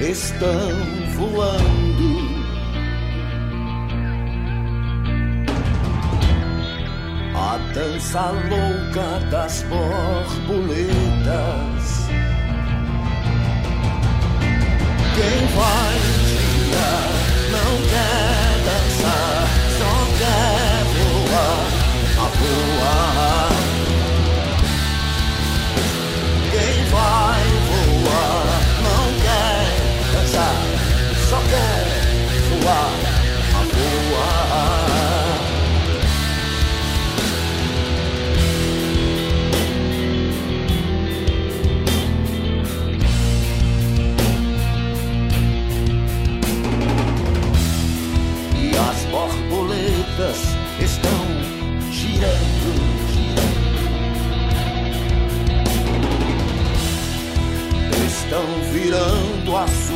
estão voando. A dança louca das borboletas. Quem vai situação.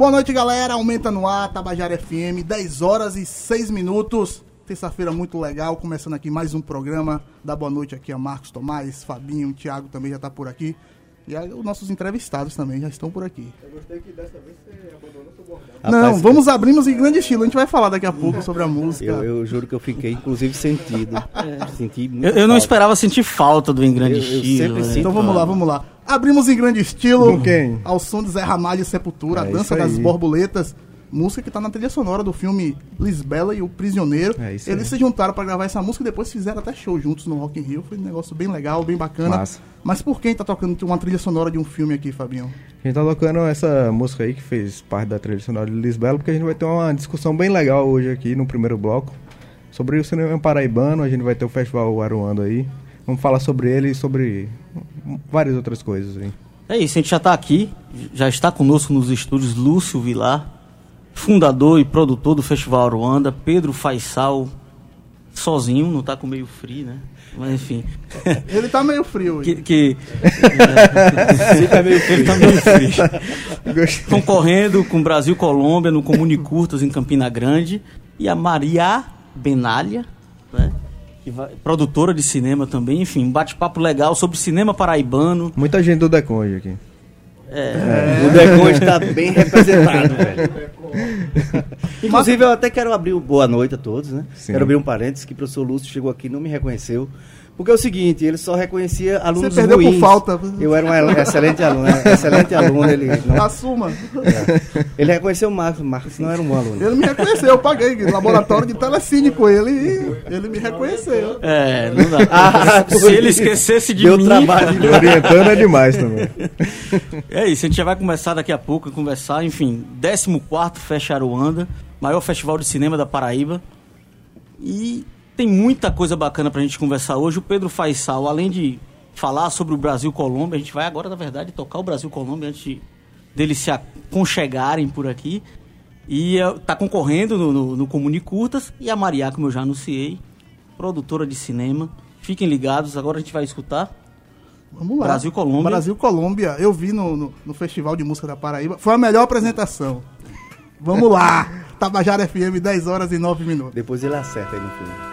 Boa noite, galera. Aumenta no ar, Tabajara FM, 10 horas e 6 minutos. Terça-feira muito legal, começando aqui mais um programa. Dá boa noite aqui a Marcos Tomás, Fabinho, Thiago também já tá por aqui. E aí, os nossos entrevistados também já estão por aqui. Não, Rapaz, vamos abrimos em grande estilo. A gente vai falar daqui a pouco sobre a música. Eu, eu juro que eu fiquei, inclusive, sentido. Senti muito. Eu, eu não esperava sentir falta do Em Grande Eu- eu Estilo. sempre né? Então vamos lá, vamos lá. Abrimos em grande estilo. Com quem? Ao som de Zé Ramalho e Sepultura, a É dança isso das borboletas. Música que tá na trilha sonora do filme Lisbela e o Prisioneiro. É isso Eles aí. se juntaram pra gravar essa música e depois fizeram até show juntos no Rock in Rio. Foi um negócio bem legal, bem bacana. Massa. Mas por quem tá tocando uma trilha sonora de um filme aqui, Fabinho? A gente tá tocando essa música aí que fez parte da trilha sonora de Lisbela, porque a gente vai ter uma discussão bem legal hoje aqui no primeiro bloco sobre o cinema paraibano. A gente vai ter o Festival Aruando aí. Vamos falar sobre ele e sobre várias outras coisas aí. É isso, a gente já está aqui, já está conosco nos estúdios Lúcio Vilar, fundador e produtor do Festival Aruanda, Pedro Faisal, sozinho, não está com meio frio, né? Mas enfim, Ele tá meio frio hoje. que, que meio frio. ele tá meio frio. Concorrendo com Brasil Colômbia no Comune Curtas em Campina Grande e a Maria Benalha, né? Que vai- produtora de cinema também, enfim, um bate-papo legal sobre cinema paraibano. Muita gente do Decon hoje aqui. O Decon está bem representado, velho. Inclusive, eu até quero abrir o boa noite a todos, né? Sim. Quero abrir um parênteses que o professor Lúcio chegou aqui e não me reconheceu. Porque é o seguinte, ele só reconhecia alunos Você perdeu por ruins. falta. Eu era um el- excelente aluno, né? excelente aluno. Ele, não- Assuma. ele reconheceu o Marcos, Marcos não era um bom aluno. Ele me reconheceu, eu paguei laboratório de telecine com ele e ele me reconheceu. É, não dá. Ah, Se ele esquecesse de Deu mim. trabalho. Orientando é demais também. É isso, a gente já vai começar daqui a pouco a conversar. Enfim, 14 Fecha Aruanda, maior festival de cinema da Paraíba. E tem muita coisa bacana pra gente conversar hoje. O Pedro Faisal, além de falar sobre o Brasil Colômbia, a gente vai agora, na verdade, tocar o Brasil Colômbia antes de, deles se aconchegarem por aqui. E eh, tá concorrendo no, no, no Comune Curtas. E a Maria, como eu já anunciei, produtora de cinema. Fiquem ligados, agora a gente vai escutar. Vamos lá. Brasil Colômbia. Brasil Colômbia. Eu vi no, no, no Festival de Música da Paraíba. Foi a melhor apresentação. Vamos lá. Tabajara FM, 10 horas e 9 minutos. Depois ele acerta aí no filme.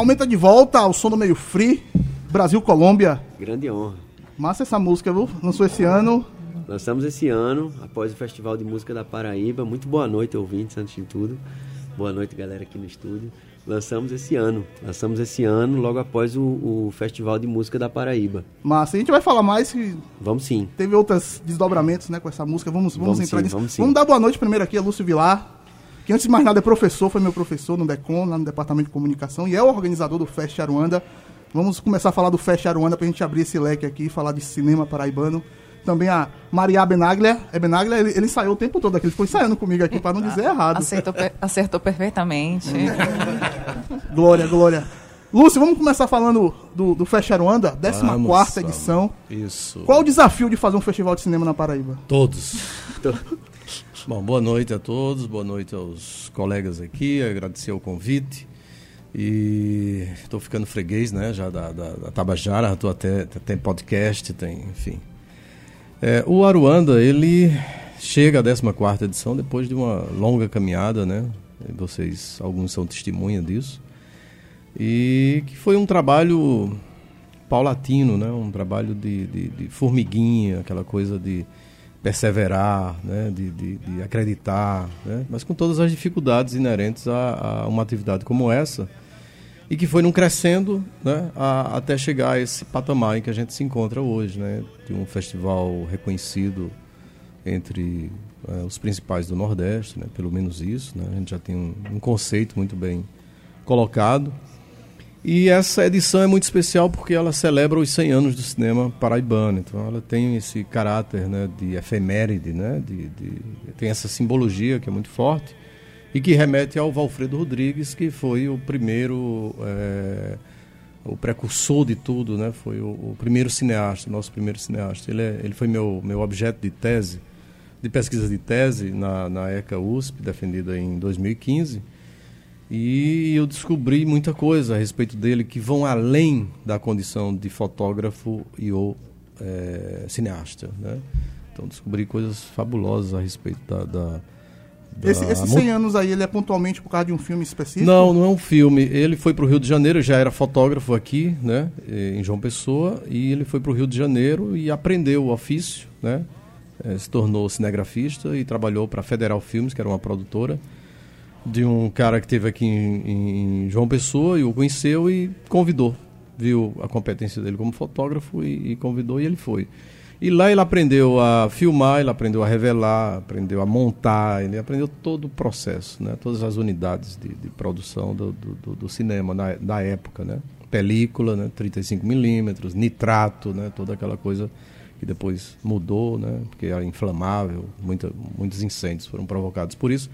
Aumenta de volta ao som do meio free. Brasil Colômbia. Grande honra. Massa essa música, viu? Lançou esse ano. Lançamos esse ano, após o Festival de Música da Paraíba. Muito boa noite, ouvintes, antes de tudo. Boa noite, galera aqui no estúdio. Lançamos esse ano. Lançamos esse ano, logo após o, o Festival de Música da Paraíba. Massa. A gente vai falar mais que Vamos sim. teve outros desdobramentos, né, com essa música. Vamos, vamos, Vamos entrar sim, nisso. vamos sim. Vamos dar boa noite primeiro aqui a Lúcio Vilar, que antes de mais nada é professor, foi meu professor no DECON, lá no Departamento de Comunicação, e é o organizador do Fest Aruanda. Vamos começar a falar do Fest Aruanda pra gente abrir esse leque aqui e falar de cinema paraibano. Também a Maria Benaglia. É Benaglia, ele, ele ensaiou o tempo todo aqui, ele ficou ensaiando comigo aqui para não dizer errado. Acertou, per- acertou perfeitamente. Glória, glória. Lúcio, vamos começar falando do, do Fest Aruanda, 14 Vamos, edição. Isso. Qual o desafio de fazer um festival de cinema na Paraíba? Todos. Bom, boa noite a todos, boa noite aos colegas aqui, agradecer o convite. E estou ficando freguês, né, já da, da, da Tabajara, até, tem podcast, tem, enfim. É, o Aruanda, ele chega à 14ª edição depois de uma longa caminhada, né? Vocês, alguns são testemunha disso. E que foi um trabalho paulatino, né? Um trabalho de, de, de formiguinha, aquela coisa de perseverar, né? de, de, de acreditar, né? mas com todas as dificuldades inerentes a, a uma atividade como essa e que foi num crescendo né? a, até chegar a esse patamar em que a gente se encontra hoje, né? de um festival reconhecido entre eh, os principais do Nordeste, né? pelo menos isso, né? a gente já tem um, um conceito muito bem colocado. E essa edição é muito especial porque ela celebra os 100 anos do cinema paraibano. Então ela tem esse caráter né, de efeméride, né, de, de, tem essa simbologia que é muito forte e que remete ao Valfredo Rodrigues, que foi o primeiro, é, o precursor de tudo, né, foi o, o, primeiro cineasta, nosso primeiro cineasta. Ele, é, ele foi meu, meu objeto de tese, de pesquisa de tese na, na ECA USP, defendida em 2015. E eu descobri muita coisa a respeito dele que vão além da condição de fotógrafo e ou é, cineasta, né? Então descobri coisas fabulosas a respeito da... da, da Esse, esses 100 anos aí, ele é pontualmente por causa de um filme específico? Não, não é um filme. Ele foi para o Rio de Janeiro, já era fotógrafo aqui, né, em João Pessoa, e ele foi para o Rio de Janeiro e aprendeu o ofício, né, eh, se tornou cinegrafista e trabalhou para a Federal Filmes, que era uma produtora, de um cara que teve aqui em, em João Pessoa e o conheceu e convidou. Viu a competência dele como fotógrafo e, e convidou e ele foi. E lá ele aprendeu a filmar, ele aprendeu a revelar, aprendeu a montar, ele aprendeu todo o processo, né? todas as unidades de, de produção do, do, do cinema na, da época. Né? Película, né? 35mm, nitrato, né? toda aquela coisa que depois mudou, né? porque era inflamável, muita, muitos incêndios foram provocados por isso.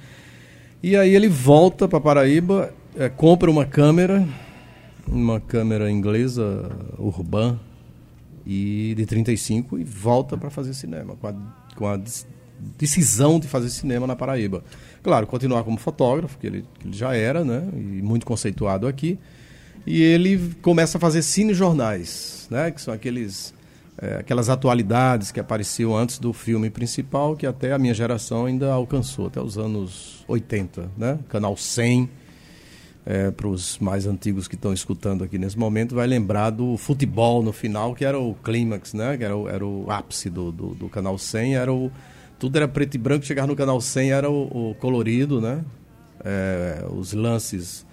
E aí ele volta para Paraíba, é, compra uma câmera, uma câmera inglesa Urban e de 35 e volta para fazer cinema com a, com a decisão de fazer cinema na Paraíba. Claro, continuar como fotógrafo, que ele, que ele já era, né, e muito conceituado aqui. E ele começa a fazer cinejornais, né, que são aqueles é, aquelas atualidades que apareciam antes do filme principal, que até a minha geração ainda alcançou, até os anos 80, né? Canal 100, é, para os mais antigos que estão escutando aqui nesse momento, vai lembrar do futebol no final, que era o clímax, né? Que era o, era o ápice do, do, do, Canal 100, era o, tudo era preto e branco, chegar no Canal 100 era o, o colorido, né? É, os lances,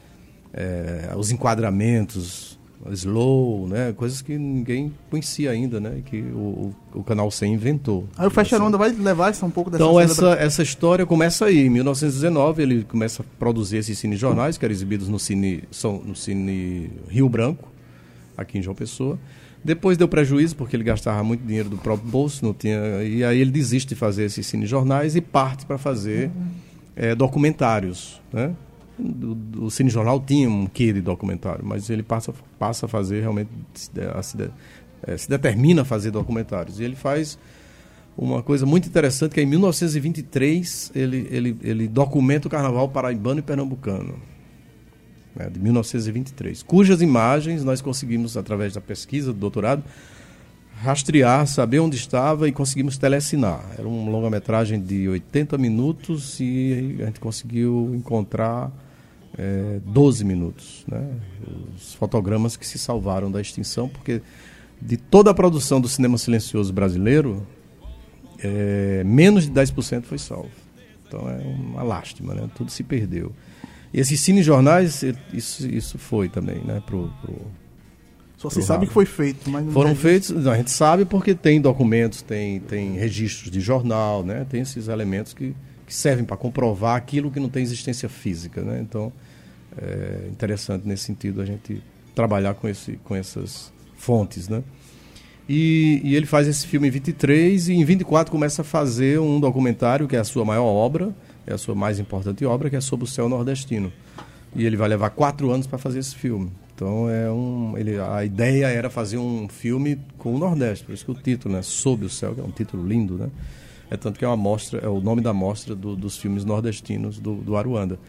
é, os enquadramentos, slow, né? Coisas que ninguém conhecia ainda, né? Que o, o, Canal 100 inventou. Aí o Faixa Onda vai levar essa um pouco dessa Então essa, cena essa história começa aí. Em 1919 ele começa a produzir esses cinejornais que eram exibidos no Cine, são, no Cine Rio Branco, aqui em João Pessoa. Depois deu prejuízo porque ele gastava muito dinheiro do próprio bolso, não tinha, e aí ele desiste de fazer esses cinejornais e parte para fazer eh, documentários, né? O, o Cine Jornal tinha um quê de documentário, mas ele passa, passa a fazer realmente, se, de, se, de, é, se determina a fazer documentários. E ele faz uma coisa muito interessante, que é em 1923 ele, ele, ele documenta o carnaval paraibano e pernambucano. Né, de 1923, cujas imagens nós conseguimos, através da pesquisa do doutorado, rastrear, saber onde estava e conseguimos telecinar. Era uma longa-metragem de 80 minutos e a gente conseguiu encontrar é, 12 minutos. Né? Os fotogramas que se salvaram da extinção, porque de toda a produção do cinema silencioso brasileiro, é, menos de 10% foi salvo. Então é uma lástima, né? tudo se perdeu. E esses cinejornais, isso, isso foi também né? pro, pro só se sabe que foi feito, mas não Foram é feitos, não, a gente sabe porque tem documentos, tem, tem registros de jornal, né? Tem esses elementos que, que servem para comprovar aquilo que não tem existência física, né? Então, é interessante nesse sentido a gente trabalhar com, esse, com essas fontes, né? E, e, ele faz esse filme em 23 e em 24 começa a fazer um documentário que é a sua maior obra, é a sua mais importante obra, que é sobre o céu nordestino. E ele vai levar quatro anos para fazer esse filme. Então é um, ele, a ideia era fazer um filme com o Nordeste, por isso que o título, né, Sob o Céu, que é um título lindo, né? É tanto que é uma mostra, é o nome da mostra do, dos filmes nordestinos do, do Aruanda,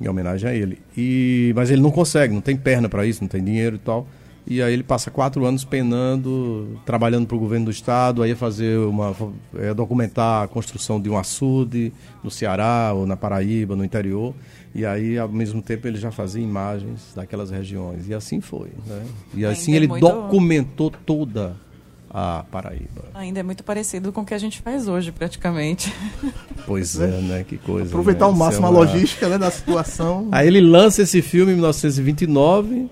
em homenagem a ele. E mas ele não consegue, não tem perna para isso, não tem dinheiro e tal. E aí ele passa quatro anos penando, trabalhando para o governo do estado, aí fazer uma é, documentar a construção de um açude no Ceará ou na Paraíba, no interior. E aí, ao mesmo tempo, ele já fazia imagens daquelas regiões. E assim foi. Né? E assim Ainda é ele muito- documentou toda a Paraíba. Ainda é muito parecido com o que a gente faz hoje, praticamente. Pois é, né? Que coisa. Aproveitar né? ao máximo é a uma- logística né, da situação. Aí ele lança esse filme em 1929,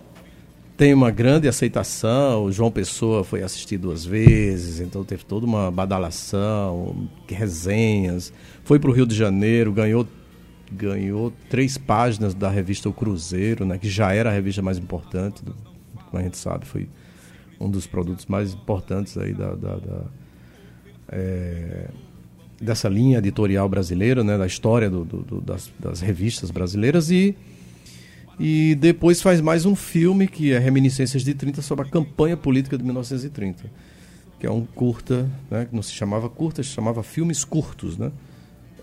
tem uma grande aceitação. O João Pessoa foi assistir duas vezes, então teve toda uma badalação, resenhas. Foi para o Rio de Janeiro, ganhou, ganhou três páginas da revista O Cruzeiro, né, que já era a revista mais importante, do, como a gente sabe, foi um dos produtos mais importantes aí da, da- da- é, dessa linha editorial brasileira, né, da história do- do- das, das revistas brasileiras e e depois faz mais um filme que é Reminiscências de 30 sobre a campanha política de 1930, que é um curta, né, que não se chamava curta, se chamava filmes curtos, né?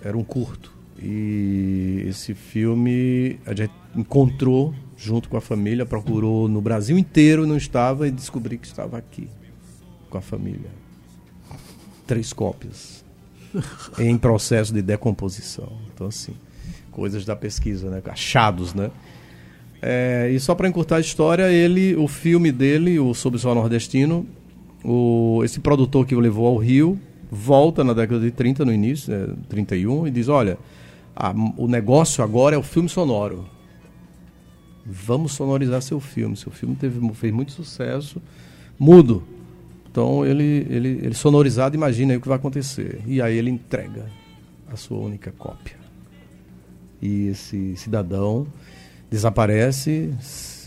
Era um curto. E esse filme a gente encontrou junto com a família, procurou no Brasil inteiro, não estava, e descobri que estava aqui com a família. Três cópias. em processo de decomposição. Então, assim, coisas da pesquisa, né? Achados, né? É, e só para encurtar a história, ele, o filme dele, o Sob Sol Nordestino, o, esse produtor que o levou ao Rio, volta na década de 30, no início, é, 31, e diz, olha, o negócio agora é o filme sonoro. Vamos sonorizar seu filme. Seu filme teve, fez muito sucesso, mudo. Então ele, ele, ele sonorizado, imagina aí o que vai acontecer. E aí ele entrega a sua única cópia. E esse cidadão desaparece,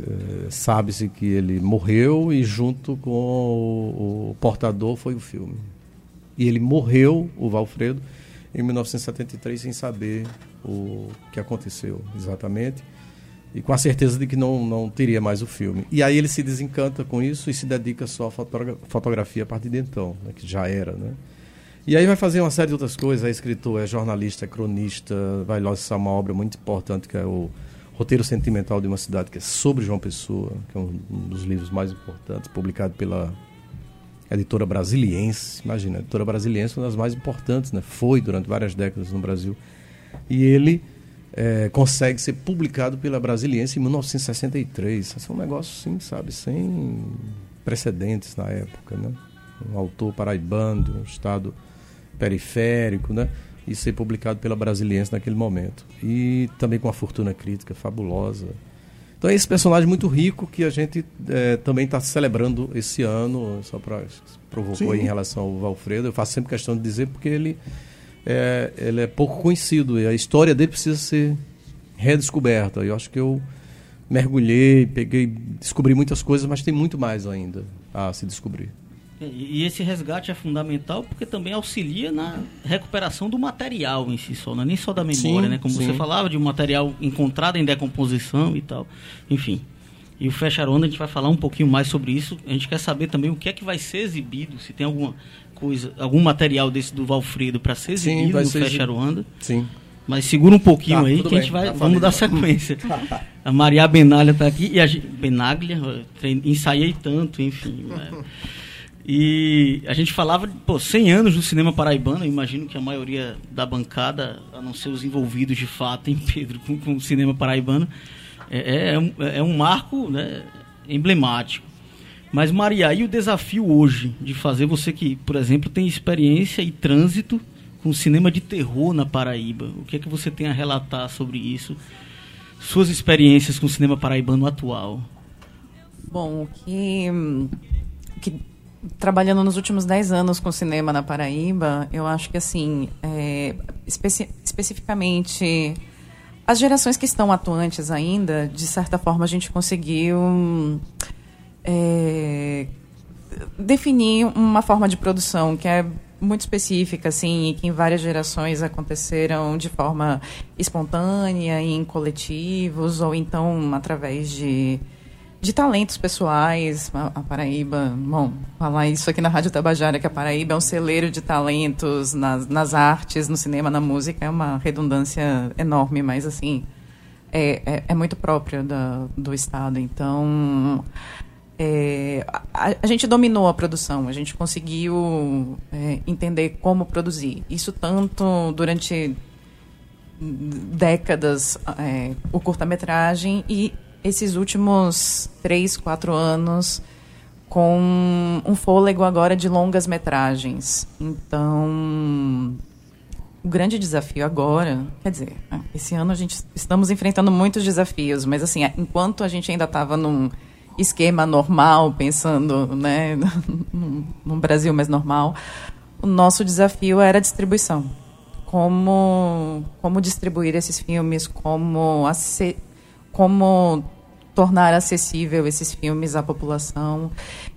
eh, sabe-se que ele morreu e junto com o, o, portador foi o filme. E ele morreu, o Valfredo, em 1973 sem saber o que aconteceu exatamente e com a certeza de que não, não teria mais o filme. E aí ele se desencanta com isso e se dedica só à fotogra fotografia a partir de então, né, que já era, né? E aí vai fazer uma série de outras coisas, é escritor, é jornalista, é cronista, vai lançar uma obra muito importante que é o Roteiro Sentimental de uma Cidade, que é sobre João Pessoa, que é um, um dos livros mais importantes, publicado pela editora brasiliense. Imagina, editora brasiliense é uma das mais importantes, né? Foi durante várias décadas no Brasil. E ele é, consegue ser publicado pela Brasiliense em 1963. Isso é um negócio, sim, sabe, sem precedentes na época, né? Um autor paraibano de um estado periférico, né? E ser publicado pela Brasiliense naquele momento. E também com uma fortuna crítica fabulosa. Então é esse personagem muito rico que a gente é, também está celebrando esse ano, só para provocou em relação ao Valfredo. Eu faço sempre questão de dizer porque ele é, ele é pouco conhecido e a história dele precisa ser redescoberta. Eu acho que eu mergulhei, peguei, descobri muitas coisas, mas tem muito mais ainda a se descobrir. E esse resgate é fundamental porque também auxilia na recuperação do material em si só, não é nem só da memória, Sim, né? Como sim. você falava, de um material encontrado em decomposição e tal. Enfim. E o Fecha Onda a gente vai falar um pouquinho mais sobre isso. A gente quer saber também o que é que vai ser exibido, se tem alguma coisa, algum material desse do Valfredo para ser Sim, exibido vai no ser. Sim. Mas segura um pouquinho Tá, aí que a bem, gente vai, tá vamos dar sequência. A Maria Benalha está aqui e a gente, Benaglia, ensaiei tanto, enfim. né? E a gente falava, pô, 100 anos do cinema paraibano, eu imagino que a maioria da bancada, a não ser os envolvidos de fato em Pedro com, com o cinema paraibano, é, é, um, é um marco né, emblemático. Mas Maria, e o desafio hoje de fazer você que, por exemplo, tem experiência e trânsito com cinema de terror na Paraíba, o que é que você tem a relatar sobre isso? Suas experiências com o cinema paraibano atual? Bom, o que, que trabalhando nos últimos 10 anos com cinema na Paraíba, eu acho que assim, é, especi especificamente as gerações que estão atuantes ainda, de certa forma a gente conseguiu é, definir uma forma de produção que é muito específica, assim, e que em várias gerações aconteceram de forma espontânea, em coletivos, ou então através de, de talentos pessoais. A, a Paraíba, bom, falar isso aqui na Rádio Tabajara, que a Paraíba é um celeiro de talentos nas, nas artes, no cinema, na música, é uma redundância enorme, mas assim, é, é, é muito própria da, do Estado. Então, é, a, a gente dominou a produção, a gente conseguiu é, entender como produzir. Isso tanto durante décadas, é, o curta-metragem, e esses últimos três, quatro anos com um fôlego agora de longas metragens. Então, o grande desafio agora, quer dizer, ah, esse ano a gente estamos enfrentando muitos desafios, mas assim, enquanto a gente ainda estava num esquema normal, pensando né, num, Brasil mais normal, o nosso desafio era a distribuição. Como, como distribuir esses filmes, como, como tornar acessível esses filmes à população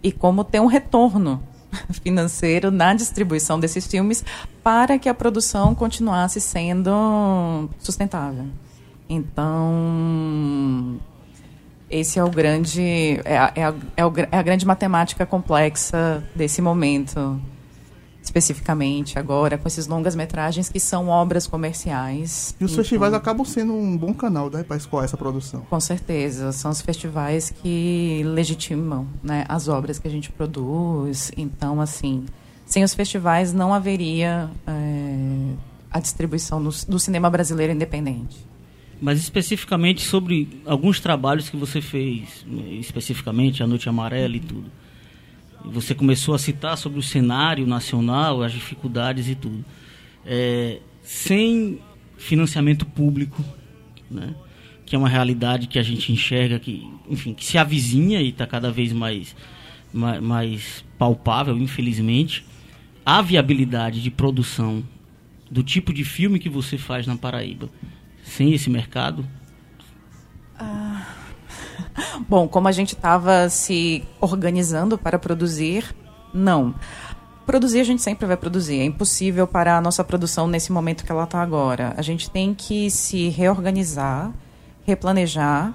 e como ter um retorno financeiro na distribuição desses filmes para que a produção continuasse sendo sustentável. Então, esse é o grande é a, é a, é é a grande matemática complexa desse momento especificamente agora com esses longas metragens que são obras comerciais. E os Então, festivais acabam sendo um bom canal né, para escoar essa produção. Com certeza, são os festivais que legitimam né, as obras que a gente produz. Então, assim, sem os festivais não haveria é, a distribuição do, do cinema brasileiro independente. Mas especificamente sobre alguns trabalhos que você fez, especificamente A Noite Amarela e tudo. Você começou a citar sobre o cenário nacional, as dificuldades e tudo. É, sem financiamento público, né? que é uma realidade que a gente enxerga que, enfim, que se avizinha e está cada vez mais, mais, mais palpável, infelizmente. A viabilidade de produção do tipo de filme que você faz na Paraíba sem esse mercado? Bom, como a gente estava se organizando para produzir, não. Produzir a gente sempre vai produzir. É impossível parar a nossa produção nesse momento que ela está agora. A gente tem que se reorganizar, replanejar,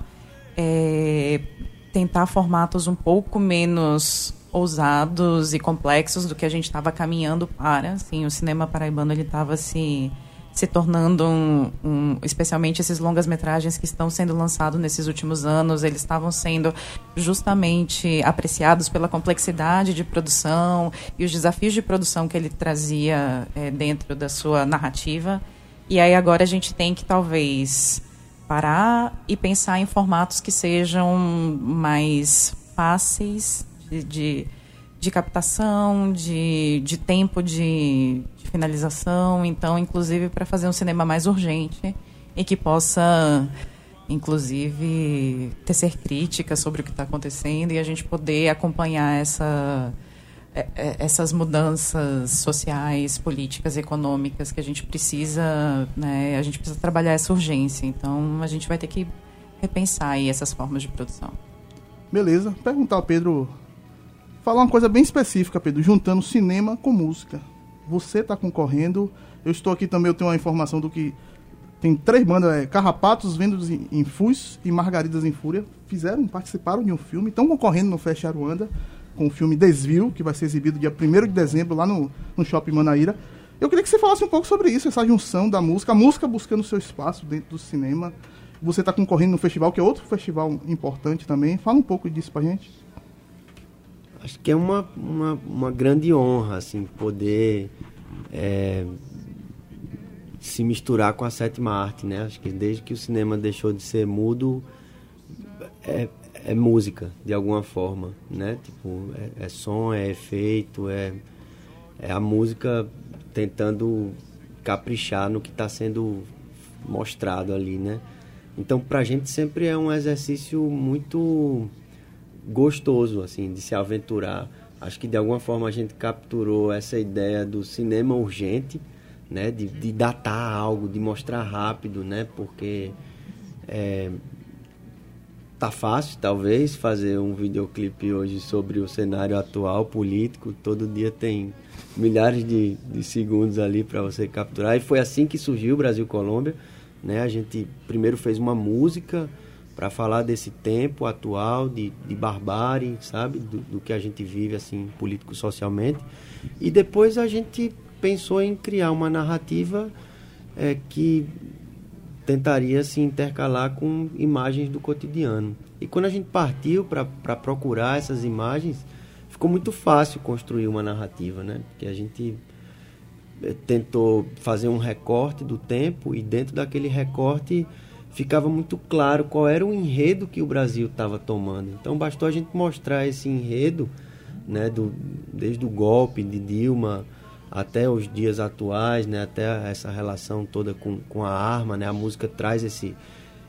é, tentar formatos um pouco menos ousados e complexos do que a gente estava caminhando para. Assim, o cinema paraibano ele estava se se tornando um, um, especialmente esses longas metragens que estão sendo lançados nesses últimos anos. Eles estavam sendo justamente apreciados pela complexidade de produção e os desafios de produção que ele trazia é, dentro da sua narrativa. E aí agora a gente tem que talvez parar e pensar em formatos que sejam mais fáceis de, de de captação, de, de tempo de, de finalização, então, inclusive, para fazer um cinema mais urgente e que possa, inclusive, tecer críticas sobre o que está acontecendo e a gente poder acompanhar essa, é, é, essas mudanças sociais, políticas, econômicas que a gente precisa, né, a gente precisa trabalhar essa urgência. Então, a gente vai ter que repensar aí essas formas de produção. Beleza. Perguntar ao Pedro falar uma coisa bem específica, Pedro, juntando cinema com música. Você está concorrendo. Eu estou aqui também, eu tenho uma informação do que tem três bandas, é, Carrapatos, Vendos em, Fus e Margaridas em Fúria. Fizeram, participaram de um filme, estão concorrendo no Fest Aruanda com o filme Desvio, que vai ser exibido dia 1 de dezembro lá no, no Shopping Manaíra. Eu queria que você falasse um pouco sobre isso, essa junção da música, a música buscando seu espaço dentro do cinema. Você está concorrendo no festival, que é outro festival importante também. Fala um pouco disso pra gente acho que é uma, uma, uma grande honra assim poder é, se misturar com a sétima arte né? Acho que desde que o cinema deixou de ser mudo é, é música de alguma forma né? Tipo é, é som é efeito é é a música tentando caprichar no que está sendo mostrado ali né? Então para a gente sempre é um exercício muito gostoso assim de se aventurar. Acho que de alguma forma a gente capturou essa ideia do cinema urgente, né, de, de datar algo, de mostrar rápido, né, porque é, tá fácil talvez fazer um videoclipe hoje sobre o cenário atual político. Todo dia tem milhares de, de segundos ali para você capturar. E foi assim que surgiu o Brasil Colômbia. Né? A gente primeiro fez uma música para falar desse tempo atual de, de barbárie, sabe, do, do, que a gente vive assim político socialmente. E depois a gente pensou em criar uma narrativa é, que tentaria se intercalar com imagens do cotidiano. E quando a gente partiu para procurar essas imagens, ficou muito fácil construir uma narrativa, né? Porque a gente é, tentou fazer um recorte do tempo e dentro daquele recorte ficava muito claro qual era o enredo que o Brasil estava tomando. Então bastou a gente mostrar esse enredo, né, do, desde o golpe de Dilma até os dias atuais, né, até essa relação toda com, com a arma, né, a música traz esse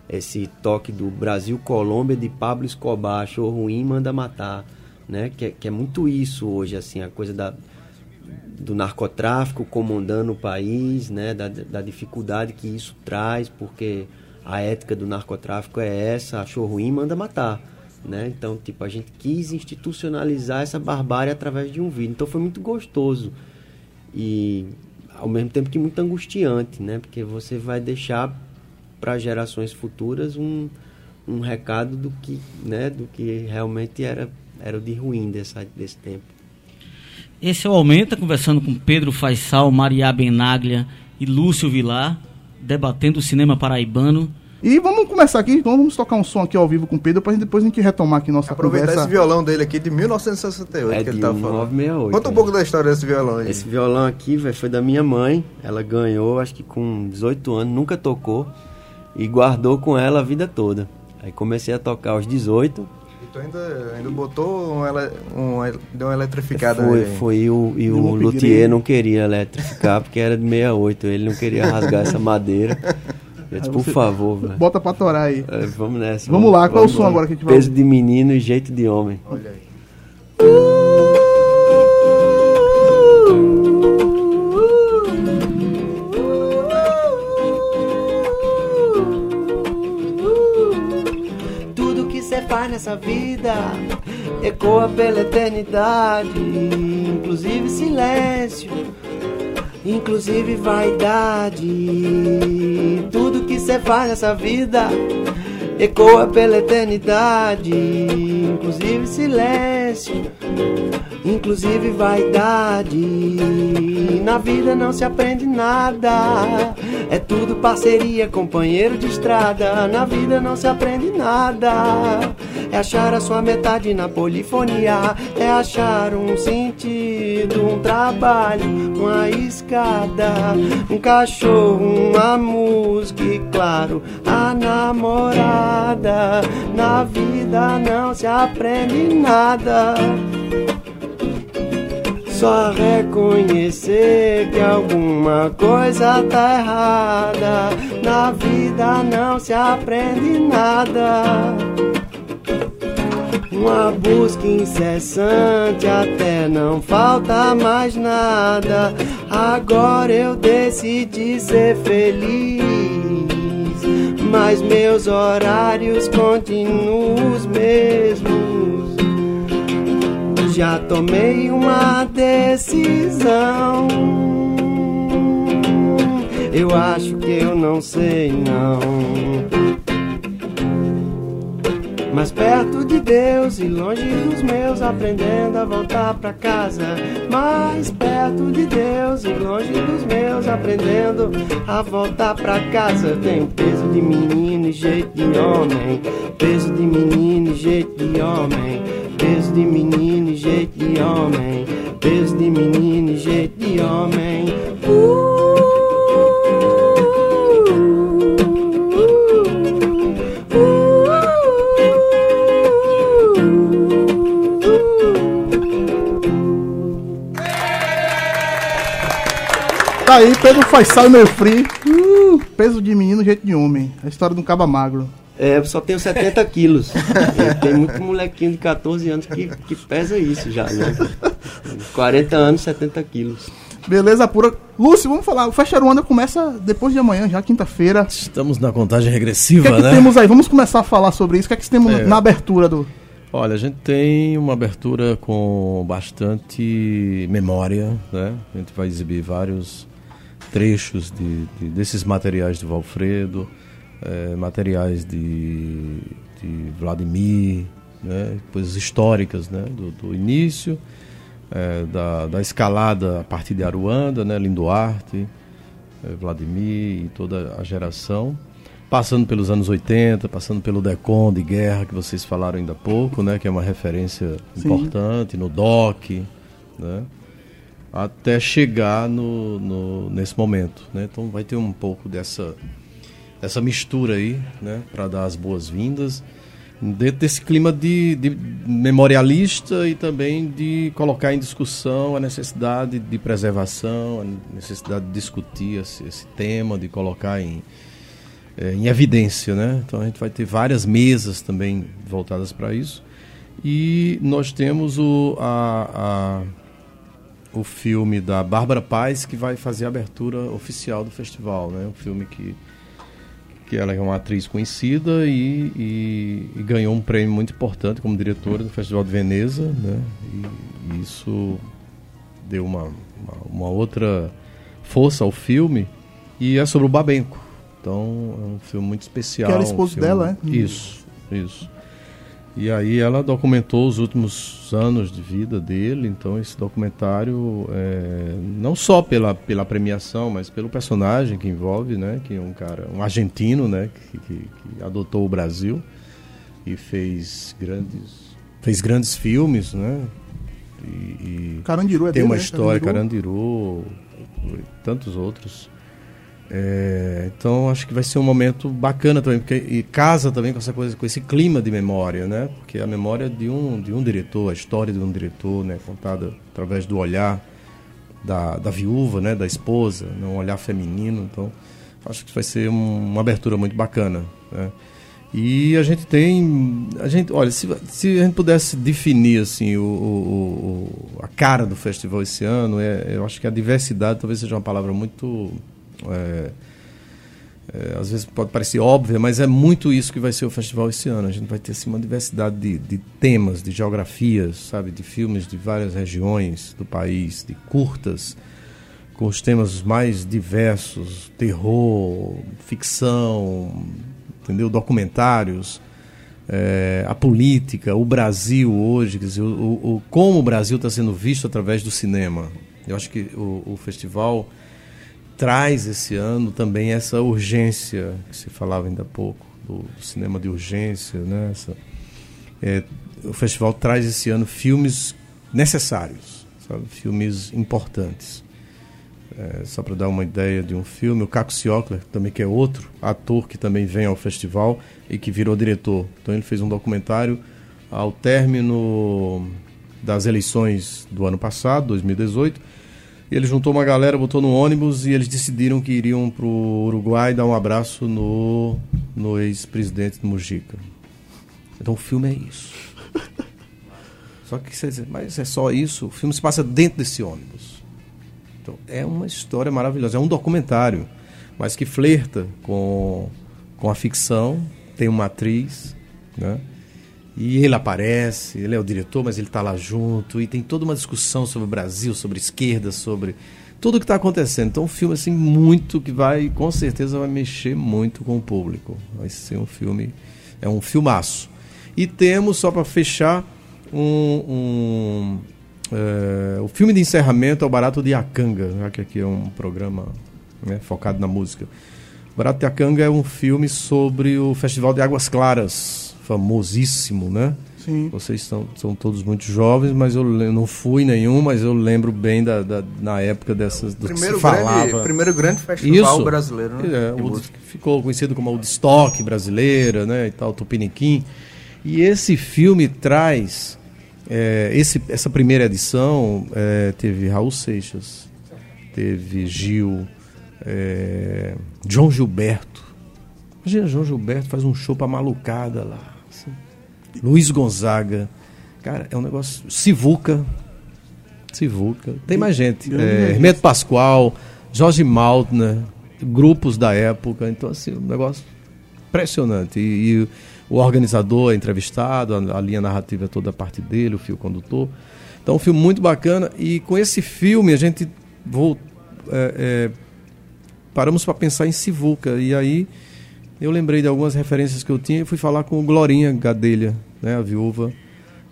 esse toque do Brasil Colômbia de Pablo Escobar, achou ruim, manda matar, né, que é, que é muito isso hoje, assim, a coisa da do narcotráfico comandando o país, né, da, da dificuldade que isso traz, porque a ética do narcotráfico é essa, achou ruim, manda matar. Né? Então, tipo, a gente quis institucionalizar essa barbárie através de um vídeo. Então foi muito gostoso e ao mesmo tempo que muito angustiante, né? Porque você vai deixar para gerações futuras um, um recado do que, né, do que realmente era era o de ruim dessa, desse tempo. Esse é o Aumenta, conversando com Pedro Faisal, Maria Benaglia e Lúcio Vilar, debatendo o cinema paraibano. E vamos começar aqui, então vamos tocar um som aqui ao vivo com o Pedro, pra gente depois a gente retomar aqui nossa Aproveitar conversa. esse violão dele aqui de 1968 É que ele de tava falando. 1968, Conta um né? pouco da história desse violão aí. Esse violão aqui, velho, foi da minha mãe. Ela ganhou, acho que com 18 anos, nunca tocou. E guardou com ela a vida toda. Aí comecei a tocar aos 18. Tu ainda, ainda botou um, ele, um, deu uma eletrificada Foi, nele. foi e o, e o luthier não queria eletrificar porque era de 68. Ele não queria rasgar essa madeira. Eu disse, Aí por favor, velho. Bota pra torar aí. É, vamos nessa. Vamos lá, qual é o som agora que a gente vai Peso de menino e jeito de homem. Olha aí. Nessa vida ecoa pela eternidade, inclusive silêncio, inclusive vaidade. Tudo que cê faz nessa vida ecoa pela eternidade, inclusive silêncio, inclusive vaidade. Na vida não se aprende nada, é tudo parceria, companheiro de estrada. Na vida não se aprende nada, é achar a sua metade na polifonia, é achar um sentido, um trabalho, uma escada, um cachorro, uma música e, claro, a namorada. Na vida não se aprende nada. Só reconhecer que alguma coisa tá errada. Na vida não se aprende nada. Uma busca incessante até não falta mais nada. Agora eu decidi ser feliz. Mas meus horários continuam os mesmos. Já tomei uma decisão. Eu acho que eu não sei não. Mais perto de Deus e longe dos meus, aprendendo a voltar pra casa. Mais perto de Deus e longe dos meus, aprendendo a voltar pra casa. Tenho peso de menino e jeito de homem. Peso de menino e jeito de homem. Peso de menino e jeito de homem. Peso de menino Tá aí, Pedro Faisal e meu free. Uh, peso de menino, jeito de homem. A história de um caba magro. É, eu só tenho 70 quilos. Tem muito molequinho de 14 anos que, que pesa isso já, né? 40 anos, 70 quilos. Beleza pura. Lúcio, vamos falar. O Festa Aruanda começa depois de amanhã, já quinta-feira. Estamos na contagem O que regressiva, é que né? temos aí? Vamos começar a falar sobre isso. O que é que temos É. na abertura do. Olha, a gente tem uma abertura com bastante memória, né? A gente vai exibir vários trechos de, de- desses materiais de Valfredo, eh, materiais de, de Vladimir, né? coisas históricas né? do, do início, eh, da, da escalada a partir de Aruanda, né? Linduarte, eh, Vladimir e toda a geração passando pelos anos 80, passando pelo Decon de guerra que vocês falaram ainda há pouco, né, que é uma referência Sim. importante no DOC, né, até chegar no, no- nesse momento, né? Então vai ter um pouco dessa essa mistura aí, né, para dar as boas-vindas dentro desse clima de, de memorialista e também de colocar em discussão a necessidade de preservação, a necessidade de discutir esse, esse tema, de colocar em é, em evidência, né? Então a gente vai ter várias mesas também voltadas para isso. E nós temos o, a, a- o filme da Bárbara Paz que vai fazer a abertura oficial do festival, né? Um filme que, que ela é uma atriz conhecida e, e- e ganhou um prêmio muito importante como diretora do Festival de Veneza, né? E, e isso deu uma, uma, uma outra força ao filme e é sobre o Babenco. Então é um filme muito especial. Que era um esposo filme- dela, é? Isso, isso. E aí ela documentou os últimos anos de vida dele, então esse documentário, é, não só pela, pela premiação, mas pelo personagem que envolve, né? Que é um cara, um argentino, né? Que, que, que adotou o Brasil e fez grandes, fez grandes filmes, né? E, e Carandiru é tem dele, uma né? história, Carandiru. Carandiru, e tantos outros. É, então acho que vai ser um momento bacana também, porque e casa também com essa coisa, com esse clima de memória, né? Porque a memória de um de um diretor, a história de um diretor, né? Contada através do olhar da, da viúva, né? Da esposa, né? um olhar feminino. Então acho que vai ser um- uma abertura muito bacana, né? E a gente tem, a gente, olha, se, se a gente pudesse definir assim o, o- o- a cara do festival esse ano, é, eu acho que a diversidade talvez seja uma palavra muito é, é, às vezes pode parecer óbvia, mas é muito isso que vai ser o festival esse ano. A gente vai ter assim, uma diversidade de, de temas, de geografias, sabe, de filmes de várias regiões do país, de curtas, com os temas mais diversos, terror, ficção, entendeu, documentários. é, a política, o Brasil hoje, quer dizer, o, o- como o Brasil está sendo visto através do cinema. Eu acho que o, o festival traz esse ano também essa urgência que se falava ainda há pouco, do, cinema de urgência. Né? Essa, é, o festival traz esse ano filmes necessários, sabe? filmes importantes. É, só para dar uma ideia de um filme, o Caco Ciocler, também que é outro ator que também vem ao festival e que virou diretor. Então ele fez um documentário ao término das eleições do ano passado, 2018. E ele juntou uma galera, botou no ônibus e eles decidiram que iriam para o Uruguai dar um abraço no, no ex-presidente do Mujica. Então o filme é isso. Só que você diz, mas é só isso? O filme se passa dentro desse ônibus. Então, é uma história maravilhosa. É um documentário, mas que flerta com, com a ficção. Tem uma atriz, né? E ele aparece, ele é o diretor, mas ele está lá junto. E tem toda uma discussão sobre o Brasil, sobre esquerda, sobre tudo o que está acontecendo. Então, um filme assim muito que vai, com certeza, vai mexer muito com o público. Vai ser um filme, é um filmaço. E temos, só para fechar, um, um, é, o filme de encerramento é o Barato de Acanga, já que aqui é um programa né, focado na música. Barato de Acanga é um filme sobre o Festival de Águas Claras, famosíssimo, né? Sim. Vocês são, são todos muito jovens, mas eu le- não fui nenhum, mas eu lembro bem da, da- na época dessas do Primeiro que se grande- falava. primeiro grande festival Isso. brasileiro, né? É, o- ficou conhecido como Woodstock brasileira, né, e tal, Tupiniquim. E esse filme traz é, esse, essa primeira edição é, teve Raul Seixas, teve Gil, é, João Gilberto. Imagina, João Gilberto faz um show pra malucada lá. Luiz Gonzaga. Cara, é um negócio. Sivuca. Sivuca. Tem mais gente. É. Hermeto Pascoal, Jorge Maltner, grupos da época. Então, assim, um negócio impressionante. E, e o organizador é entrevistado, a, a linha narrativa é toda a parte dele, o fio condutor. Então, um filme muito bacana. E com esse filme, a gente vou, é, é, paramos para pensar em Sivuca. E aí eu lembrei de algumas referências que eu tinha e fui falar com o Glorinha Gadelha, né, a viúva.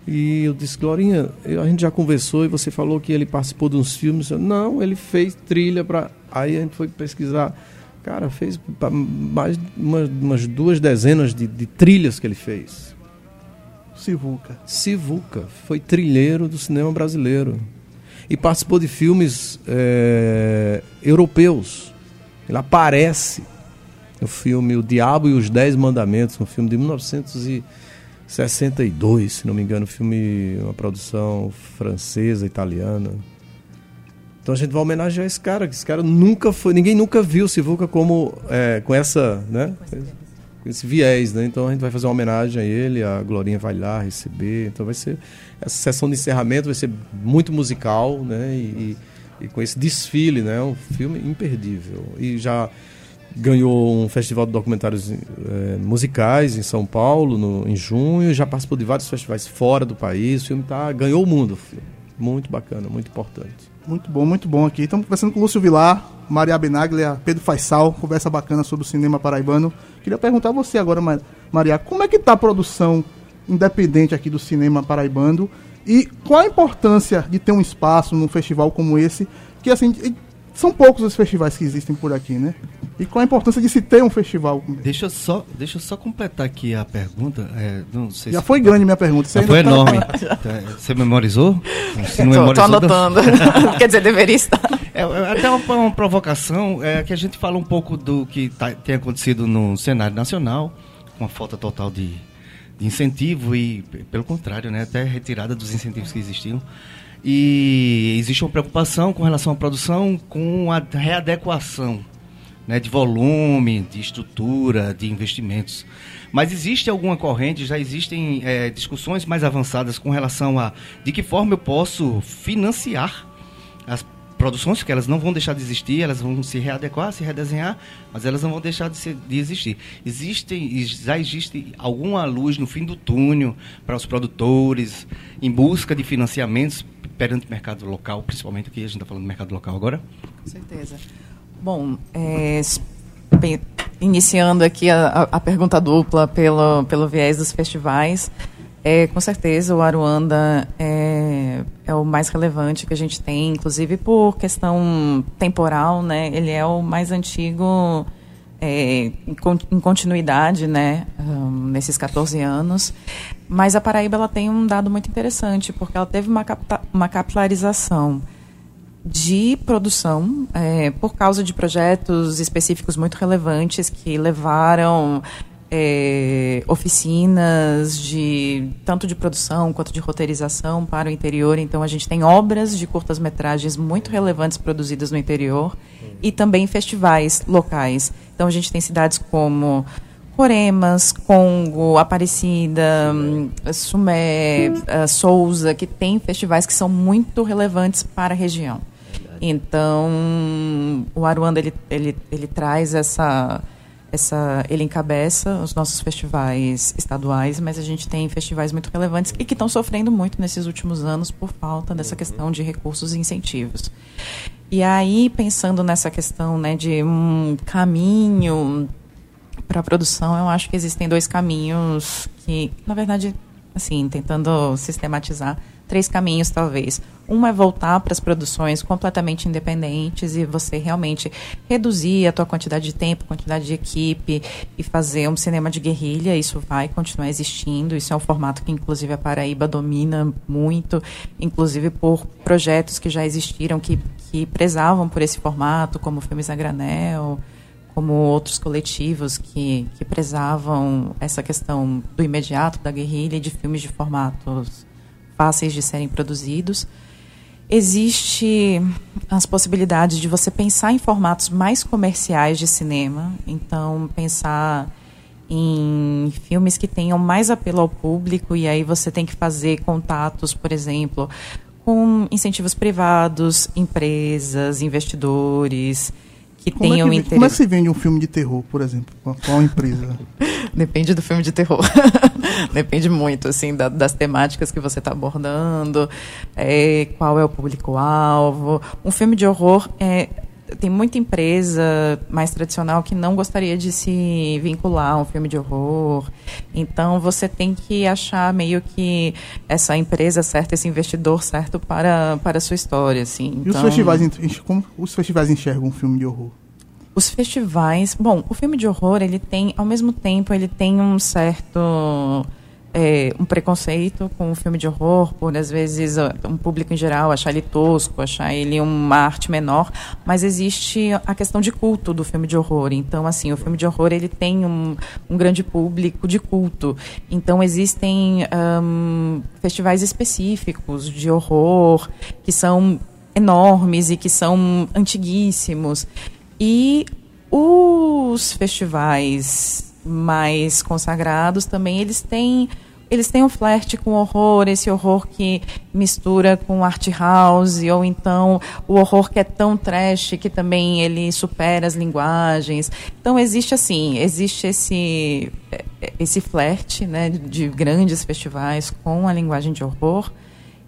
E eu disse, Glorinha, a gente já conversou e você falou que ele participou de uns filmes. Eu, Não, ele fez trilha para. Aí a gente foi pesquisar. Cara, fez mais umas, umas duas dezenas de, de trilhas que ele fez. Sivuca. Sivuca foi trilheiro do cinema brasileiro e participou de filmes eh, europeus. Ele aparece no filme O Diabo e os Dez Mandamentos, um filme de 1962, se não me engano, um filme, uma produção francesa, italiana. Então a gente vai homenagear esse cara, que esse cara nunca foi, ninguém nunca viu o Sivuca como eh, com essa, né? com esse viés, né? Então a gente vai fazer uma homenagem a ele, a Glorinha vai lá receber. Então vai ser essa sessão de encerramento vai ser muito musical, né? E, e com esse desfile, né? Um filme imperdível e já ganhou um festival de documentários eh, musicais em São Paulo no, em junho, já participou de vários festivais fora do país. O filme tá ganhou o mundo, muito bacana, muito importante. Muito bom, muito bom aqui. Estamos conversando com o Lúcio Vilar, Maria Benaglia, Pedro Faisal, conversa bacana sobre o cinema paraibano. Queria perguntar a você agora, Ma- Maria, como é que tá a produção independente aqui do cinema paraibano. E qual a importância de ter um espaço num festival como esse, que assim, são poucos os festivais que existem por aqui, né? E qual a importância de se ter um festival? Deixa eu só, deixa eu só completar aqui a pergunta. é, não sei Já se- foi grande minha pergunta. Você Já ainda foi tá- enorme. Tá, Você memorizou? Se não Tô- tô memorizou, não- anotando. Quer dizer, deveria estar. É, é até uma, uma provocação é que a gente fala um pouco do que tá- tem acontecido no cenário nacional, com a falta total de, de incentivo e, pelo contrário, né, até retirada dos incentivos que existiam. E existe uma preocupação com relação à produção, com a readequação né, de volume, de estrutura, de investimentos. Mas existe alguma corrente, já existem eh, discussões mais avançadas com relação a de que forma eu posso financiar as produções, que elas não vão deixar de existir, elas vão se readequar, se redesenhar, mas elas não vão deixar de, ser- de existir. Existem, já existe alguma luz no fim do túnel para os produtores em busca de financiamentos perante o mercado local, principalmente aqui, a gente está falando do mercado local agora? Com certeza. Bom, é, iniciando aqui a- a pergunta dupla pelo, pelo viés dos festivais, é, com certeza o Aruanda é, é o mais relevante que a gente tem, inclusive por questão temporal, né? Ele é o mais antigo é, em con- em continuidade, né, ahn, nesses 14 anos. Mas a Paraíba ela tem um dado muito interessante, porque ela teve uma, capta- uma capilarização de produção é, por causa de projetos específicos muito relevantes que levaram oficinas de tanto de produção quanto de roteirização para o interior. Então a gente tem obras de curtas metragens muito relevantes produzidas no interior e também festivais locais. Então a gente tem cidades como Coremas, Congo, Aparecida, Sumé, eh, Souza, que tem festivais que são muito relevantes para a região. Então, o Aruanda ele, ele, ele traz essa, essa, ele encabeça os nossos festivais estaduais, mas a gente tem festivais muito relevantes e que estão sofrendo muito nesses últimos anos por falta dessa questão de recursos e incentivos. E aí, pensando nessa questão né, de um caminho para a produção, eu acho que existem dois caminhos que, na verdade, assim, tentando sistematizar, três caminhos talvez. Um é voltar para as produções completamente independentes e você realmente reduzir a tua quantidade de tempo, quantidade de equipe e fazer um cinema de guerrilha. Isso vai continuar existindo. Isso é um formato que, inclusive, a Paraíba domina muito, inclusive por projetos que já existiram que, que prezavam por esse formato, como Filmes a Granel, como outros coletivos que, que prezavam essa questão do imediato, da guerrilha e de filmes de formatos fáceis de serem produzidos. Existe as possibilidades de você pensar em formatos mais comerciais de cinema, então pensar em filmes que tenham mais apelo ao público e aí você tem que fazer contatos, por exemplo, com incentivos privados, empresas, investidores que Como é, tenham que, interesse. como é que se vende um filme de terror, por exemplo? Qual empresa? Depende do filme de terror. Depende muito, assim, da- das temáticas que você está abordando, é, qual é o público-alvo. Um filme de horror é, tem muita empresa mais tradicional que não gostaria de se vincular a um filme de horror. Então você tem que achar meio que essa empresa certa, esse investidor certo para, para a sua história, assim. E os Então- festivais, como os festivais enxergam um filme de horror? os festivais, bom, o filme de horror ele tem, ao mesmo tempo, ele tem um certo é, um preconceito com o filme de horror, por às vezes um público em geral achar ele tosco, achar ele uma arte menor, mas existe a questão de culto do filme de horror. Então, assim, o filme de horror ele tem um, um grande público de culto. Então, existem ahn, festivais específicos de horror que são enormes e que são antiguíssimos. E os festivais mais consagrados também, eles têm eles têm um flerte com horror, esse horror que mistura com art house, ou então o horror que é tão trash que também ele supera as linguagens. Então existe assim, existe esse esse flerte, né, de grandes festivais com a linguagem de horror.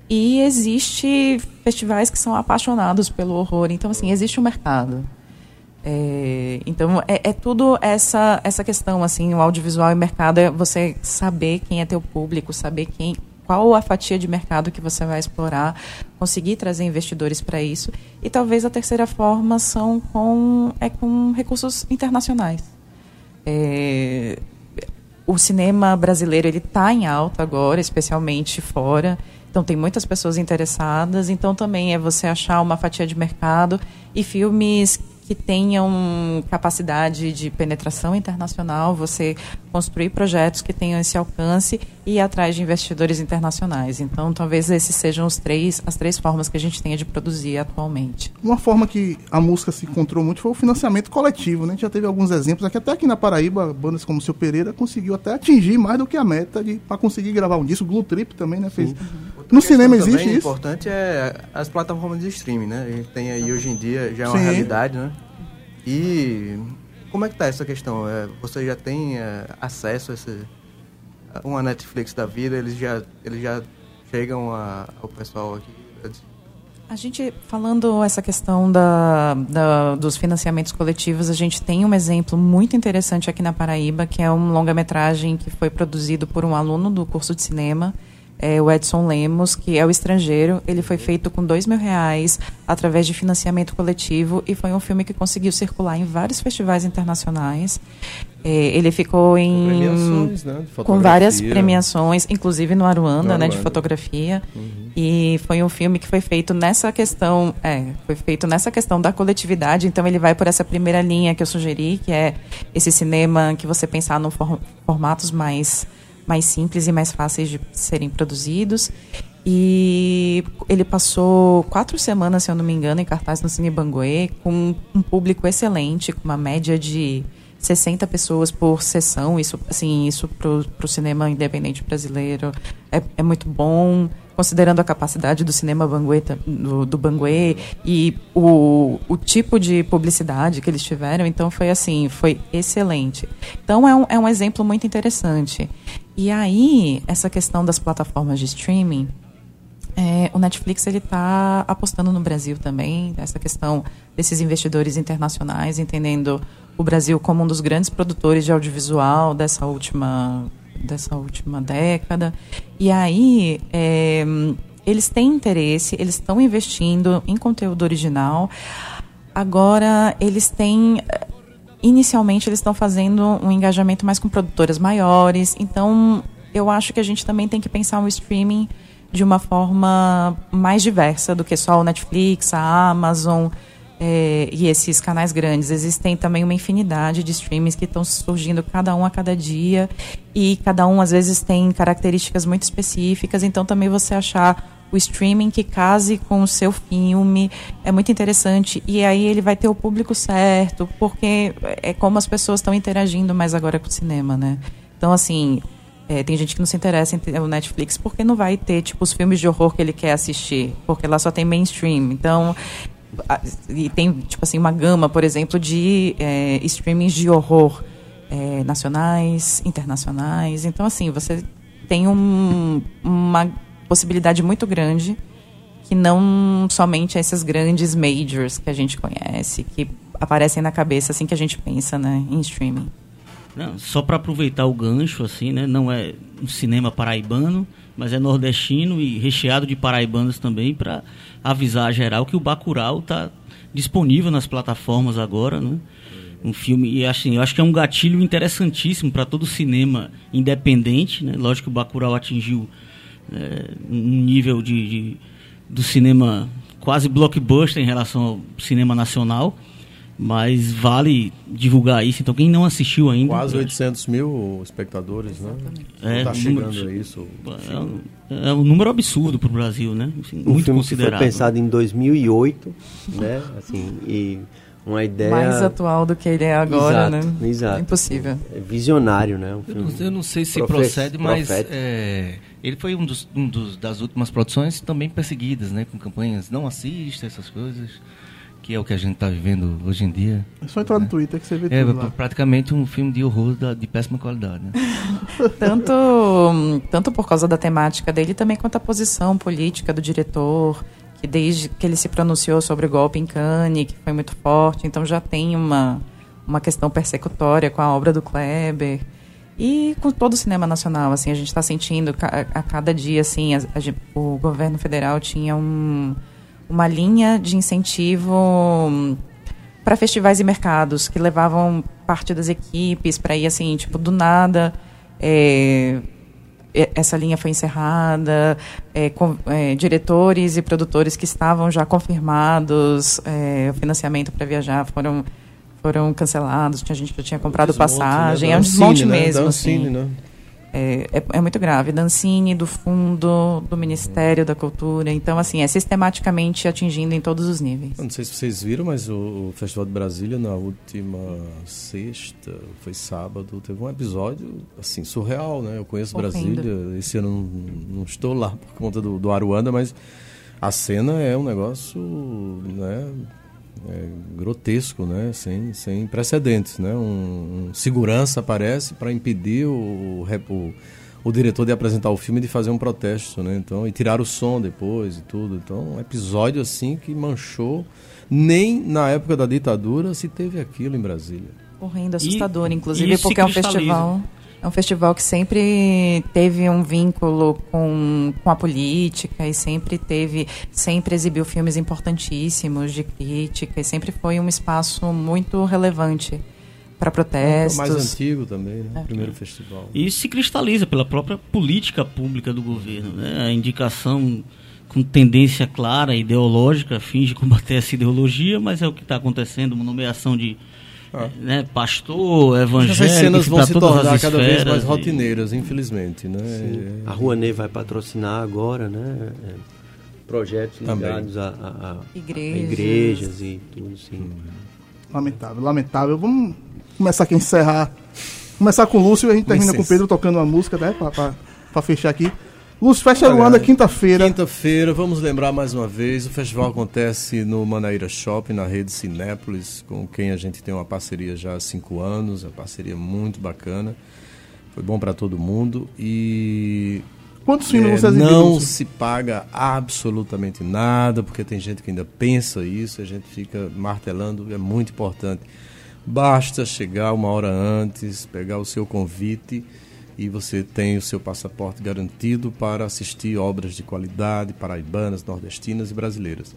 E existe festivais que são apaixonados pelo horror. Então assim, existe um mercado. É, então é, é tudo essa essa questão assim, o audiovisual e mercado é você saber quem é teu público, saber quem qual a fatia de mercado que você vai explorar, conseguir trazer investidores para isso. E talvez a terceira forma são com, é com recursos internacionais. É, o cinema brasileiro ele está em alta agora, especialmente fora. Então tem muitas pessoas interessadas. Então também é você achar uma fatia de mercado e filmes que tenham capacidade de penetração internacional, você construir projetos que tenham esse alcance e ir atrás de investidores internacionais. Então, talvez esses sejam os três, as três formas que a gente tenha de produzir atualmente. Uma forma que a música se encontrou muito foi o financiamento coletivo, né? A gente já teve alguns exemplos aqui, até aqui na Paraíba, bandas como o Seu Pereira conseguiu até atingir mais do que a meta para conseguir gravar um disco. Blue Trip também, né? Fez. No cinema existe também isso? O importante é as plataformas de streaming, né? A gente tem aí hoje em dia, já é uma Sim. realidade, né? E como é que tá essa questão? É, você já tem é, acesso a esse, uma Netflix da vida? Eles já, eles já chegam a- ao pessoal aqui? A gente, falando essa questão da, da- dos financiamentos coletivos, a gente tem um exemplo muito interessante aqui na Paraíba, que é um longa-metragem que foi produzido por um aluno do curso de cinema, é, o Edson Lemos, que é o estrangeiro. Ele foi feito com dois mil reais através de financiamento coletivo e foi um filme que conseguiu circular em vários festivais internacionais. É, ele ficou em premiações, né, com várias premiações, inclusive no Aruanda, No né, de fotografia. Uhum. E foi um filme que foi feito nessa questão, é, foi feito nessa questão da coletividade. Então ele vai por essa primeira linha que eu sugeri, que é esse cinema que você pensar em formatos mais mais simples e mais fáceis de serem produzidos. E ele passou quatro semanas, se eu não me engano, em cartaz no Cine Banguê, com um público excelente, com uma média de 60 pessoas por sessão. Isso, assim, isso para o cinema independente brasileiro é, é muito bom, considerando a capacidade do cinema Banguê, do, do Banguê e o, o tipo de publicidade que eles tiveram. Então, foi assim, foi excelente. Então, é um, é um exemplo muito interessante. E aí, essa questão das plataformas de streaming, é, o Netflix ele está apostando no Brasil também, essa questão desses investidores internacionais, entendendo o Brasil como um dos grandes produtores de audiovisual dessa última, dessa última década. E aí, é, eles têm interesse, eles estão investindo em conteúdo original. Agora, eles têm inicialmente eles estão fazendo um engajamento mais com produtoras maiores. Então, eu acho que a gente também tem que pensar o streaming de uma forma mais diversa do que só o Netflix, a Amazon eh, e esses canais grandes. Existem também uma infinidade de streamings que estão surgindo cada um a cada dia e cada um às vezes tem características muito específicas. Então, também você achar o streaming que case com o seu filme. É muito interessante. E aí ele vai ter o público certo porque é como as pessoas estão interagindo mais agora com o cinema né? Então assim é, tem gente que não se interessa em o Netflix porque não vai ter tipo os filmes de horror que ele quer assistir porque lá só tem mainstream. Então a- e tem tipo assim uma gama por exemplo de é, streamings de horror é, nacionais internacionais. Então assim você tem um, uma possibilidade muito grande que não somente esses grandes majors que a gente conhece, que aparecem na cabeça assim que a gente pensa né, em streaming. Não, só para aproveitar o gancho, assim, né? Não é um cinema paraibano, mas é nordestino e recheado de paraibanos também para avisar a geral que o Bacurau está disponível nas plataformas agora, né? Um filme e assim, eu acho que é um gatilho interessantíssimo para todo cinema independente, né? Lógico que o Bacurau atingiu é, um nível de, de- do cinema quase blockbuster em relação ao cinema nacional, mas vale divulgar isso. Então quem não assistiu ainda, Quase 800 mil espectadores, né? é, tá chegando número- a isso. É um, é um número absurdo para o Brasil, né? Assim, Um muito filme que foi pensado em 2008, né? Assim, e uma ideia... Mais atual do que ele é agora, Exato, né? Exato. Impossível. É visionário, né? Um Eu não, eu não sei se profe- procede, mas é, ele foi um, dos, um dos- das últimas produções também perseguidas, né? Com campanhas não assista, essas coisas, que é o que a gente está vivendo hoje em dia. É só entrar no Twitter que você vê É tudo lá. praticamente um filme de horror da- de péssima qualidade. Né? tanto, tanto por causa da temática dele, também quanto a posição política do diretor, e desde que ele se pronunciou sobre o golpe em Cannes, que foi muito forte, então já tem uma, uma questão persecutória com a obra do Kleber e com todo o cinema nacional, assim, a gente está sentindo ca- a, cada dia, assim, a- a o governo federal tinha um, uma linha de incentivo para festivais e mercados que levavam parte das equipes para ir assim, tipo, do nada. é, essa linha foi encerrada, é, com- é, diretores e produtores que estavam já confirmados, é, o financiamento para viajar foram foram cancelados, tinha gente que já tinha comprado desmonte, passagem, né? é um desmonte né? mesmo. Dancine, assim. né? É, é, é muito grave. Dancine, do Fundo, do Ministério da Cultura. Então, assim, é sistematicamente atingindo em todos os níveis. Eu não sei se vocês viram, mas o, o Festival de Brasília, na última sexta, foi sábado, teve um episódio, assim, surreal, né? Eu conheço Horrendo. Brasília, esse ano não, não estou lá por conta do, do Aruanda, mas a cena é um negócio, né? É, grotesco, né? Sem, sem precedentes, né? Um, um segurança aparece para impedir o, o, rep- o, diretor de apresentar o filme e de fazer um protesto, né? Então, e tirar o som depois e tudo. Então, um episódio assim que manchou. Nem na época da ditadura se teve aquilo em Brasília. Horrendo, E- assustador, e inclusive, porque é um festival. É um festival que sempre teve um vínculo com, com a política e sempre teve, sempre exibiu filmes importantíssimos de crítica e sempre foi um espaço muito relevante para É o protestos. mais antigo também, né? É. O primeiro festival. E isso se cristaliza pela própria política pública do governo. Né? A indicação com tendência clara, ideológica, a fim de combater essa ideologia, mas é o que está acontecendo, uma nomeação de né, pastor, evangélico, Essas cenas vão pra se tornar cada vez mais e- rotineiras, infelizmente, né? Sim. A Rouanet vai patrocinar agora, né? é, projetos Também. ligados a, a- a- Igrejas. a igrejas e tudo, sim. Lamentável, lamentável. Vamos começar aqui a encerrar. Começar com o Lúcio e a gente termina com o Pedro tocando uma música, né? Pra, pra, pra fechar aqui. Lúcio, fecha Olha, Luanda quinta-feira. Quinta-feira, vamos lembrar mais uma vez, o festival acontece no Manaíra Shopping, na rede Cinépolis, com quem a gente tem uma parceria já há cinco anos, uma parceria muito bacana. Foi bom para todo mundo e Quantos filmes é, você exibiu, não se paga absolutamente nada, porque tem gente que ainda pensa isso, a gente fica martelando, é muito importante. Basta chegar uma hora antes, pegar o seu convite e você tem o seu passaporte garantido para assistir obras de qualidade paraibanas, nordestinas e brasileiras.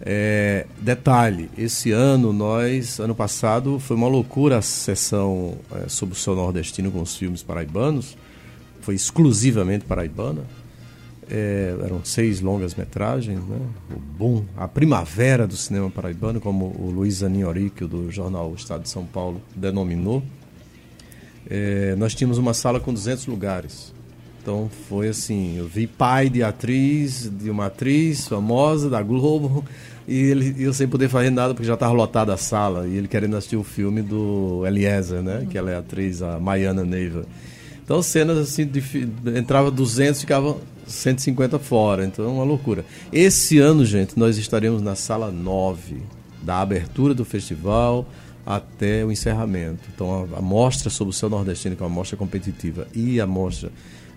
É, detalhe, esse ano nós, ano passado, foi uma loucura a sessão é, sobre o seu nordestino com os filmes paraibanos, foi exclusivamente paraibana. É, eram seis longas metragens, né? o boom, a primavera do cinema paraibano, como o Luiz Aninho Oríquio, do jornal Estado de São Paulo, denominou. É, nós tínhamos uma sala com 200 lugares. Então foi assim, eu vi pai de atriz, de uma atriz famosa da Globo, e ele, eu sem poder fazer nada porque já estava lotada a sala, e ele querendo assistir o filme do Eliezer, né? Que ela é a atriz, a Maiana Neiva. Então cenas assim, de, entrava 200, ficava 150 fora, então é uma loucura. Esse ano, gente, nós estaremos na sala 9, da abertura do festival até o encerramento. Então a, a mostra sobre o céu nordestino, que é uma mostra competitiva, e a mostra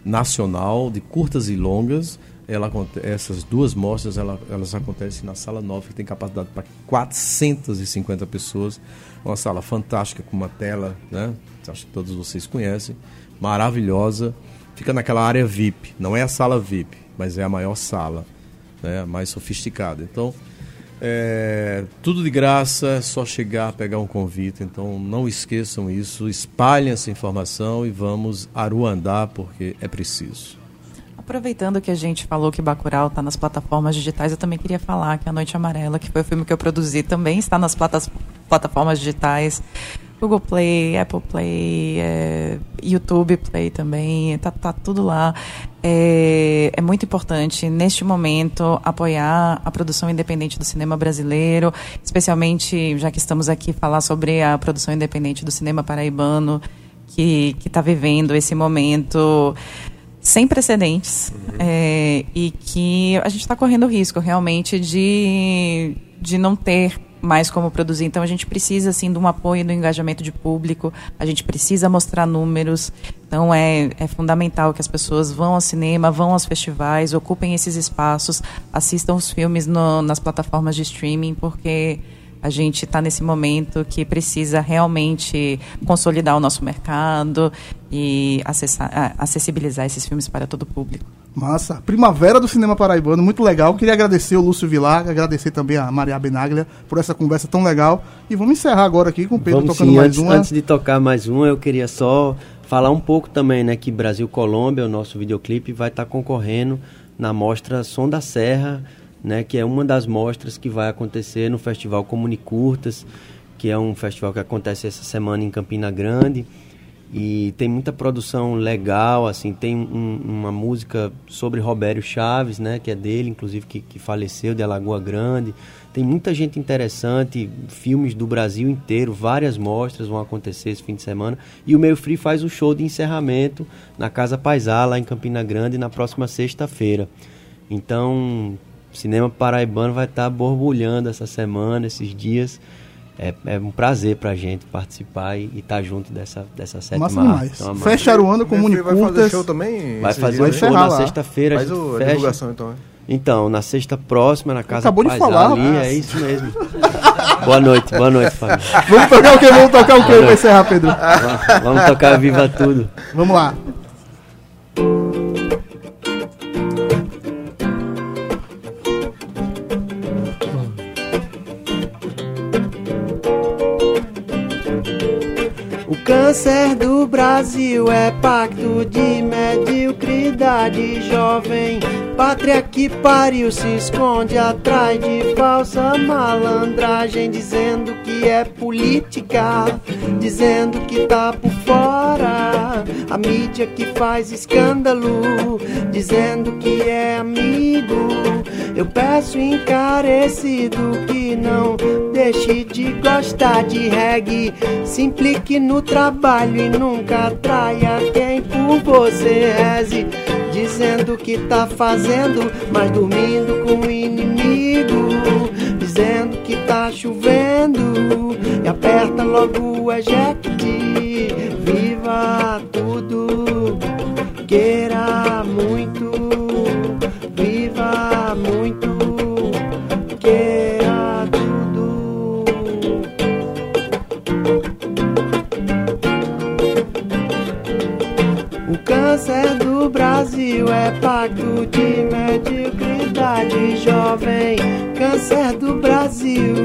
nacional de curtas e longas, ela, essas duas mostras ela- elas acontecem na sala 9, que tem capacidade para 450 pessoas. Uma sala fantástica, com uma tela, né? acho que todos vocês conhecem, maravilhosa. Fica naquela área VIP, não é a sala VIP, mas é a maior sala, né? a mais sofisticada. Então, é, tudo de graça, é só chegar, pegar um convite. Então não esqueçam isso, espalhem essa informação e vamos aruandar porque é preciso. Aproveitando que a gente falou que Bacurau está nas plataformas digitais, eu também queria falar que A Noite Amarela, que foi o filme que eu produzi, também está nas plataformas digitais. Google Play, Apple Play, é, YouTube Play também, tá, tá tudo lá. É, é muito importante, neste momento, apoiar a produção independente do cinema brasileiro, especialmente, já que estamos aqui, falar sobre a produção independente do cinema paraibano, que está vivendo esse momento sem precedentes é, e que a gente está correndo o risco realmente de, de não ter mais como produzir. Então a gente precisa assim de um apoio do engajamento de público, a gente precisa mostrar números. Então é, é fundamental que as pessoas vão ao cinema, vão aos festivais, ocupem esses espaços, assistam os filmes no, nas plataformas de streaming, porque a gente está nesse momento que precisa realmente consolidar o nosso mercado e acessar, acessibilizar esses filmes para todo o público. Massa. Primavera do Cinema Paraibano, muito legal. Queria agradecer o Lúcio Vilar, agradecer também a Maria Benaglia por essa conversa tão legal. E vamos encerrar agora aqui com o Pedro Vamos tocando sim, mais antes, uma. antes de tocar mais uma, eu queria só falar um pouco também, né, que Brasil Colômbia, o nosso videoclipe, vai estar concorrendo na mostra Som da Serra, né, que é uma das mostras que vai acontecer no Festival Comunicurtas, que é um festival que acontece essa semana em Campina Grande. E tem muita produção legal, assim, tem um- uma música sobre Robério Chaves, né, que é dele, inclusive, que, que faleceu, de Alagoa Grande. Tem muita gente interessante, filmes do Brasil inteiro, várias mostras vão acontecer esse fim de semana. E o Meio Free faz o show de encerramento na Casa Paisá, lá em Campina Grande, na próxima sexta-feira. Então, cinema paraibano vai estar borbulhando essa semana, esses dias. É, é um prazer pra gente participar e estar junto dessa, dessa sétima Massa arte. demais. Então, amado. Fecha Aruanda com filho vai fazer show também Vai fazer dias? um show encerrar na sexta-feira. a Faz gente o- a fecha. divulgação, então, é. Então, na sexta próxima, na Casa Acabou de Paisá falar, ali, é isso mesmo. boa noite, boa noite, família. Vamos tocar o quê? Vamos tocar o quê pra encerrar, Pedro? Vamos- Vamos tocar Viva Tudo. Vamos lá. Câncer do Brasil é pacto de mediocridade jovem. Pátria que pariu se esconde atrás de falsa malandragem, dizendo que é política, dizendo que tá por fora. A mídia que faz escândalo, dizendo que é amigo. Eu peço encarecido que não deixe de gostar de reggae. Se implique no trabalho e nunca traia quem por você reze. Dizendo que tá fazendo, mas dormindo com o inimigo. Dizendo que tá chovendo e aperta logo o eject. Viva tudo, queira muito. É pacto de mediocridade jovem. Câncer do Brasil.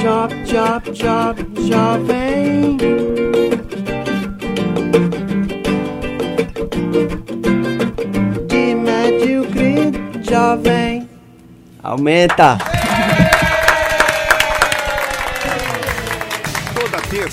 Job, job, job, jovem. De medíocre, jovem. Aumenta!